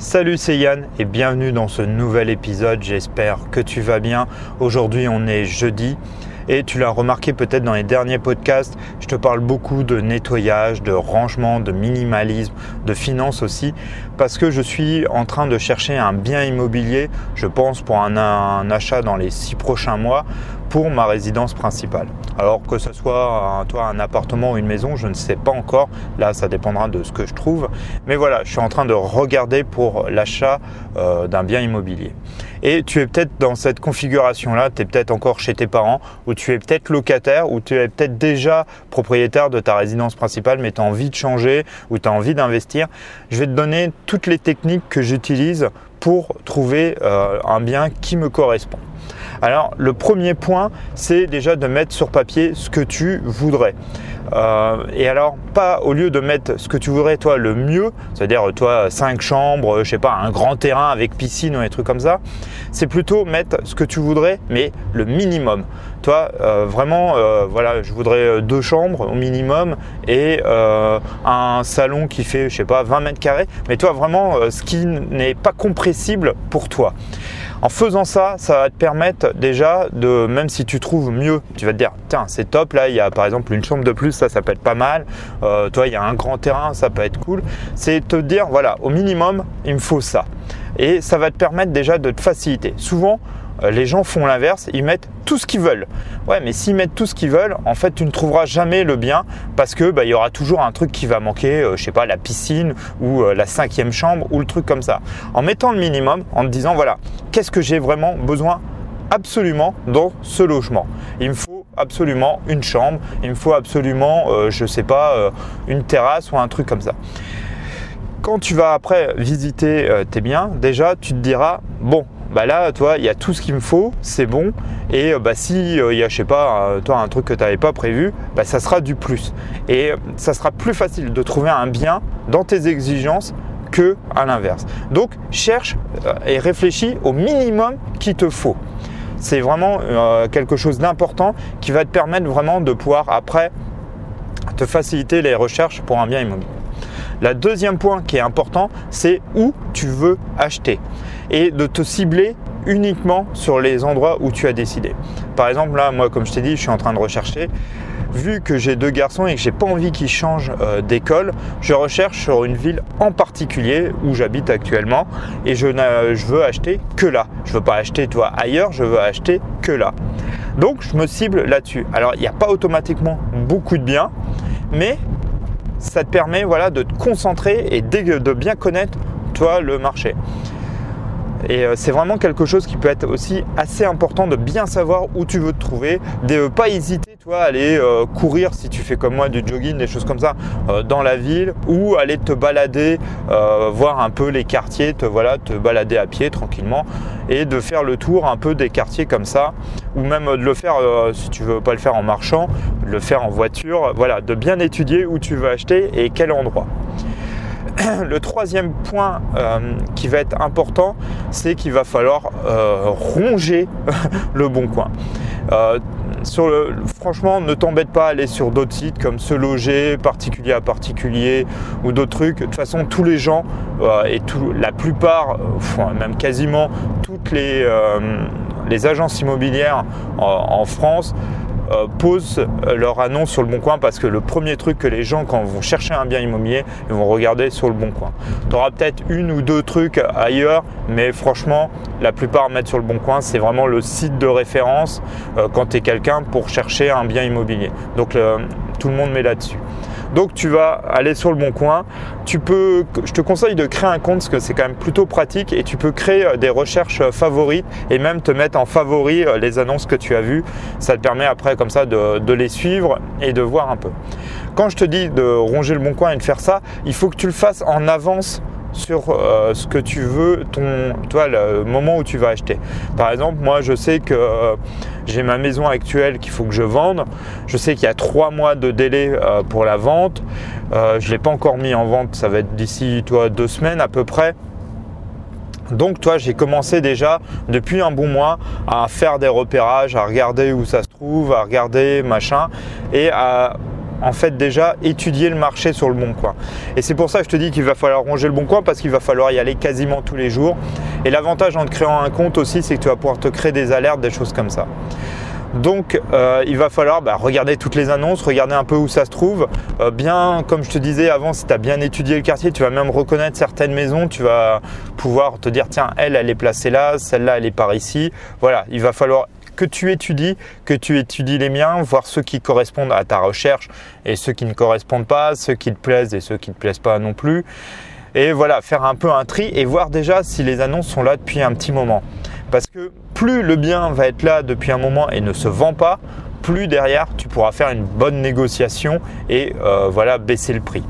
Salut, c'est Yann et bienvenue dans ce nouvel épisode. J'espère que tu vas bien. Aujourd'hui, on est jeudi et tu l'as remarqué peut-être dans les derniers podcasts, je te parle beaucoup de nettoyage, de rangement, de minimalisme, de finance aussi, parce que je suis en train de chercher un bien immobilier, je pense pour un, un achat dans les six prochains mois, pour ma résidence principale. Alors que ce soit un, un appartement ou une maison, je ne sais pas encore. Là, ça dépendra de ce que je trouve. Mais voilà, je suis en train de regarder pour l'achat euh, d'un bien immobilier. Et tu es peut-être dans cette configuration-là, tu es peut-être encore chez tes parents, ou tu es peut-être locataire, ou tu es peut-être déjà propriétaire de ta résidence principale, mais tu as envie de changer, ou tu as envie d'investir. Je vais te donner toutes les techniques que j'utilise pour trouver euh, un bien qui me correspond. Alors le premier point, c'est déjà de mettre sur papier ce que tu voudrais. Euh, et alors, pas au lieu de mettre ce que tu voudrais, toi, le mieux, c'est-à-dire, toi, cinq chambres, je sais pas, un grand terrain avec piscine ou des trucs comme ça, c'est plutôt mettre ce que tu voudrais, mais le minimum. Toi, euh, vraiment, euh, voilà, je voudrais deux chambres au minimum et un salon qui fait, je sais pas, 20 mètres carrés, mais toi, vraiment, ce qui n'est pas compressible pour toi. En faisant ça, ça va te permettre déjà de, même si tu trouves mieux, tu vas te dire, tiens, c'est top, là, il y a par exemple une chambre de plus, ça, ça peut être pas mal. Euh, toi, il y a un grand terrain, ça peut être cool. C'est te dire, voilà, au minimum, il me faut ça. Et ça va te permettre déjà de te faciliter. Souvent, euh, les gens font l'inverse, ils mettent tout ce qu'ils veulent. Ouais, mais s'ils mettent tout ce qu'ils veulent, en fait, tu ne trouveras jamais le bien parce que bah, il y aura toujours un truc qui va manquer, euh, je sais pas, la piscine ou euh, la cinquième chambre ou le truc comme ça. En mettant le minimum, en te disant voilà, qu'est-ce que j'ai vraiment besoin absolument dans ce logement? Il me faut absolument une chambre, il me faut absolument, je je sais pas, une terrasse ou un truc comme ça. Quand tu vas après visiter tes biens, déjà tu te diras bon, bah là, toi, il y a tout ce qu'il me faut, c'est bon. Et euh, bah, si euh, il y a, je sais pas, toi, un truc que tu n'avais pas prévu, bah, ça sera du plus. Et euh, ça sera plus facile de trouver un bien dans tes exigences que à l'inverse. Donc, cherche et réfléchis au minimum qu'il te faut. C'est vraiment quelque chose d'important qui va te permettre vraiment de pouvoir après te faciliter les recherches pour un bien immobilier. La deuxième point qui est important, c'est où tu veux acheter et de te cibler uniquement sur les endroits où tu as décidé. Par exemple, là, moi, comme je t'ai dit, je suis en train de rechercher. Vu que j'ai deux garçons et que j'ai pas envie qu'ils changent euh, d'école, je recherche sur une ville en particulier où j'habite actuellement et je, je, veux acheter que là. Je veux pas acheter toi ailleurs, je veux acheter que là. Donc je me cible là-dessus. Alors il n'y a pas automatiquement beaucoup de biens, mais ça te permet voilà, de te concentrer et de bien connaître toi le marché. Et euh, c'est vraiment quelque chose qui peut être aussi assez important de bien savoir où tu veux te trouver, de ne pas hésiter toi à aller euh, courir si tu fais comme moi du jogging, des choses comme ça euh, dans la ville ou aller te balader, voir un peu les quartiers, te voilà, te balader à pied tranquillement et de faire le tour un peu des quartiers comme ça ou même de le faire si tu veux pas le faire en marchant, de le faire en voiture, voilà, de bien étudier où tu veux acheter et quel endroit. Le troisième point euh, qui va être important, c'est qu'il va falloir euh, ronger le bon coin. Euh, franchement, ne t'embête pas à aller sur d'autres sites comme Se Loger, particulier à particulier ou d'autres trucs. De toute façon, tous les gens et la plupart, même quasiment toutes les, agences immobilières en France euh, posent leur annonce sur le bon coin parce que le premier truc que les gens, quand vont chercher un bien immobilier, ils vont regarder sur le bon coin. Tu auras peut-être une ou deux trucs ailleurs, mais franchement, la plupart mettent sur le bon coin. C'est vraiment le site de référence euh, quand tu es quelqu'un pour chercher un bien immobilier. Donc tout le monde met là-dessus. Donc tu vas aller sur le bon coin. Tu peux, je te conseille de créer un compte parce que c'est quand même plutôt pratique et tu peux créer euh, des recherches euh, favorites et même te mettre en favori euh, les annonces que tu as vues. Ça te permet après comme ça de, de les suivre et de voir un peu. Quand je te dis de ronger le bon coin et de faire ça, il faut que tu le fasses en avance sur euh, ce que tu veux, ton, toi, le moment où tu vas acheter. Par exemple, moi, je sais que euh, j'ai ma maison actuelle qu'il faut que je vende. Je sais qu'il y a trois mois de délai euh, pour la vente. je ne l'ai pas encore mis en vente. Ça va être d'ici, toi, deux semaines à peu près. Donc toi j'ai commencé déjà depuis un bon mois à faire des repérages, à regarder où ça se trouve, à regarder machin et à en fait déjà étudier le marché sur le bon coin. Et c'est pour ça que je te dis qu'il va falloir ronger le bon coin parce qu'il va falloir y aller quasiment tous les jours. Et l'avantage en créant un compte aussi, c'est que tu vas pouvoir te créer des alertes, des choses comme ça. Donc euh, il va falloir bah, regarder toutes les annonces, regarder un peu où ça se trouve. Euh, bien, comme je te disais avant, si tu as bien étudié le quartier, tu vas même reconnaître certaines maisons, tu vas pouvoir te dire tiens, elle, elle est placée là, celle-là, elle est par ici. Voilà, il va falloir que tu étudies, que tu étudies les miens, voir ceux qui correspondent à ta recherche et ceux qui ne correspondent pas, ceux qui te plaisent et ceux qui ne te plaisent pas non plus. Et voilà, faire un peu un tri et voir déjà si les annonces sont là depuis un petit moment. Parce que plus le bien va être là depuis un moment et ne se vend pas, plus derrière tu pourras faire une bonne négociation et euh, voilà baisser le prix.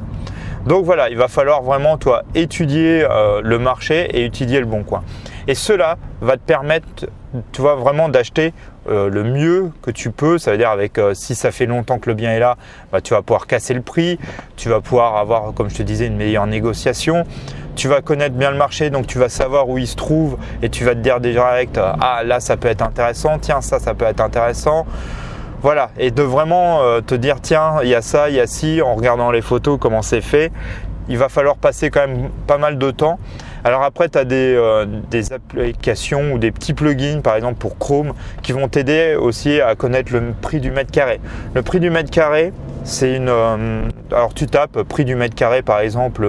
Donc voilà, il va falloir vraiment toi étudier euh, le marché et étudier le bon coin. Et cela va te permettre, tu vois, vraiment d'acheter euh, le mieux que tu peux. Ça veut dire avec si ça fait longtemps que le bien est là, bah, tu vas pouvoir casser le prix, tu vas pouvoir avoir, comme je te disais, une meilleure négociation tu vas connaître bien le marché, donc tu vas savoir où il se trouve et tu vas te dire direct, euh, ah là ça peut être intéressant, tiens ça ça peut être intéressant. Voilà, et de vraiment euh, te dire, tiens, il y a ça, il y a ci, en regardant les photos, comment c'est fait. Il va falloir passer quand même pas mal de temps. Alors après, tu as des, euh, des, applications ou des petits plugins, par exemple pour Chrome, qui vont t'aider aussi à connaître le prix du mètre carré. Le prix du mètre carré, c'est une. alors tu tapes prix du mètre carré, par exemple,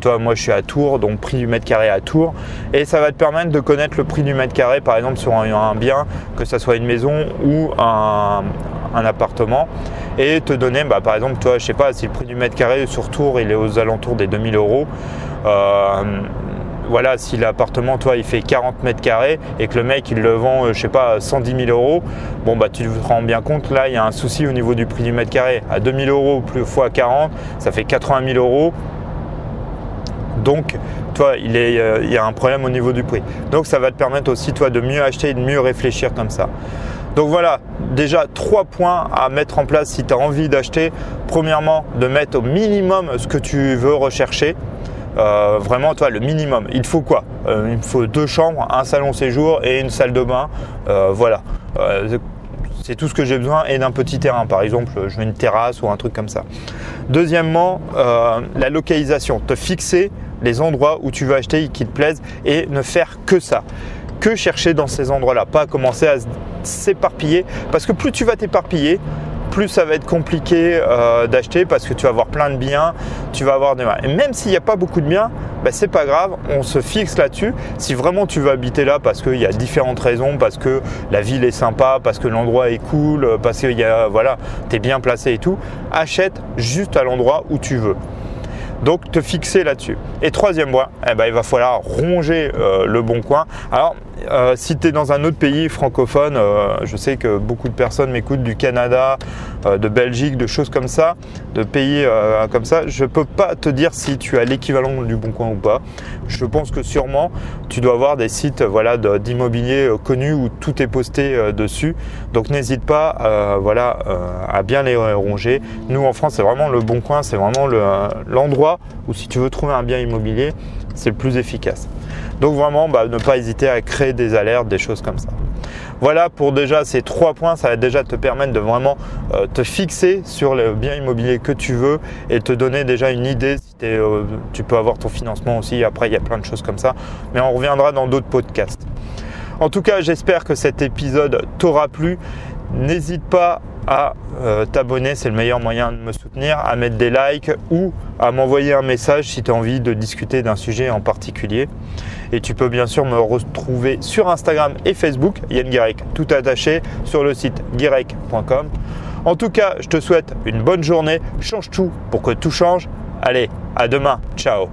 toi, moi, je suis à Tours, donc prix du mètre carré à Tours. Et ça va te permettre de connaître le prix du mètre carré, par exemple, sur un, bien, que ce soit une maison ou un, appartement. Et te donner, bah, par exemple, toi, je sais pas, si le prix du mètre carré sur Tours, il est aux alentours des 2000 euros. Euh, voilà, si l'appartement, toi, il fait 40 mètres carrés et que le mec, il le vend, euh, je sais pas, 110 000 euros, bon, bah, tu te rends bien compte, là, il y a un souci au niveau du prix du mètre carré. À 2000 euros plus fois 40, ça fait 80 000 euros. Donc, toi, euh, il, y a un problème au niveau du prix. Donc, ça va te permettre aussi, toi, de mieux acheter et de mieux réfléchir comme ça. Donc voilà, déjà trois points à mettre en place si tu as envie d'acheter. Premièrement, de mettre au minimum ce que tu veux rechercher. Euh, vraiment, toi, le minimum. Il faut quoi? Euh, Il faut deux chambres, un salon séjour et une salle de bain. voilà. c'est tout ce que j'ai besoin et d'un petit terrain. Par exemple, je veux une terrasse ou un truc comme ça. Deuxièmement, la localisation. Te fixer les endroits où tu veux acheter et qui te plaisent et ne faire que ça. Que chercher dans ces endroits-là, pas commencer à s'éparpiller parce que plus tu vas t'éparpiller, plus ça va être compliqué euh, d'acheter parce que tu vas avoir plein de biens, tu vas avoir des Et même s'il n'y a pas beaucoup de biens, ben c'est pas grave, on se fixe là-dessus. Si vraiment tu veux habiter là parce qu'il y a différentes raisons, parce que la ville est sympa, parce que l'endroit est cool, parce que voilà, tu es bien placé et tout, achète juste à l'endroit où tu veux. Donc te fixer là-dessus. Et troisième point, eh ben, il va falloir ronger euh, le bon coin. Alors euh, si tu es dans un autre pays francophone, euh, je sais que beaucoup de personnes m'écoutent du Canada, de Belgique, de choses comme ça, de pays comme ça. Je ne peux pas te dire si tu as l'équivalent du bon coin ou pas. Je pense que sûrement tu dois avoir des sites voilà, d'immobilier connus où tout est posté dessus. Donc n'hésite pas voilà, à bien les ronger. Nous en France, c'est vraiment le bon coin, c'est vraiment l'endroit ou si tu veux trouver un bien immobilier, c'est le plus efficace. Donc vraiment, bah, ne pas hésiter à créer des alertes, des choses comme ça. Voilà pour déjà ces trois points, ça va déjà te permettre de vraiment euh, te fixer sur le bien immobilier que tu veux et te donner déjà une idée. Si euh, tu peux avoir ton financement aussi, après il y a plein de choses comme ça, mais on reviendra dans d'autres podcasts. En tout cas, j'espère que cet épisode t'aura plu. N'hésite pas à euh, t'abonner, c'est le meilleur moyen de me soutenir, à mettre des likes ou à m'envoyer un message si tu as envie de discuter d'un sujet en particulier. Et tu peux bien sûr me retrouver sur Instagram et Facebook, Yann Guirec, tout attaché sur le site guirec.com. En tout cas, je te souhaite une bonne journée, change tout pour que tout change. Allez, à demain, ciao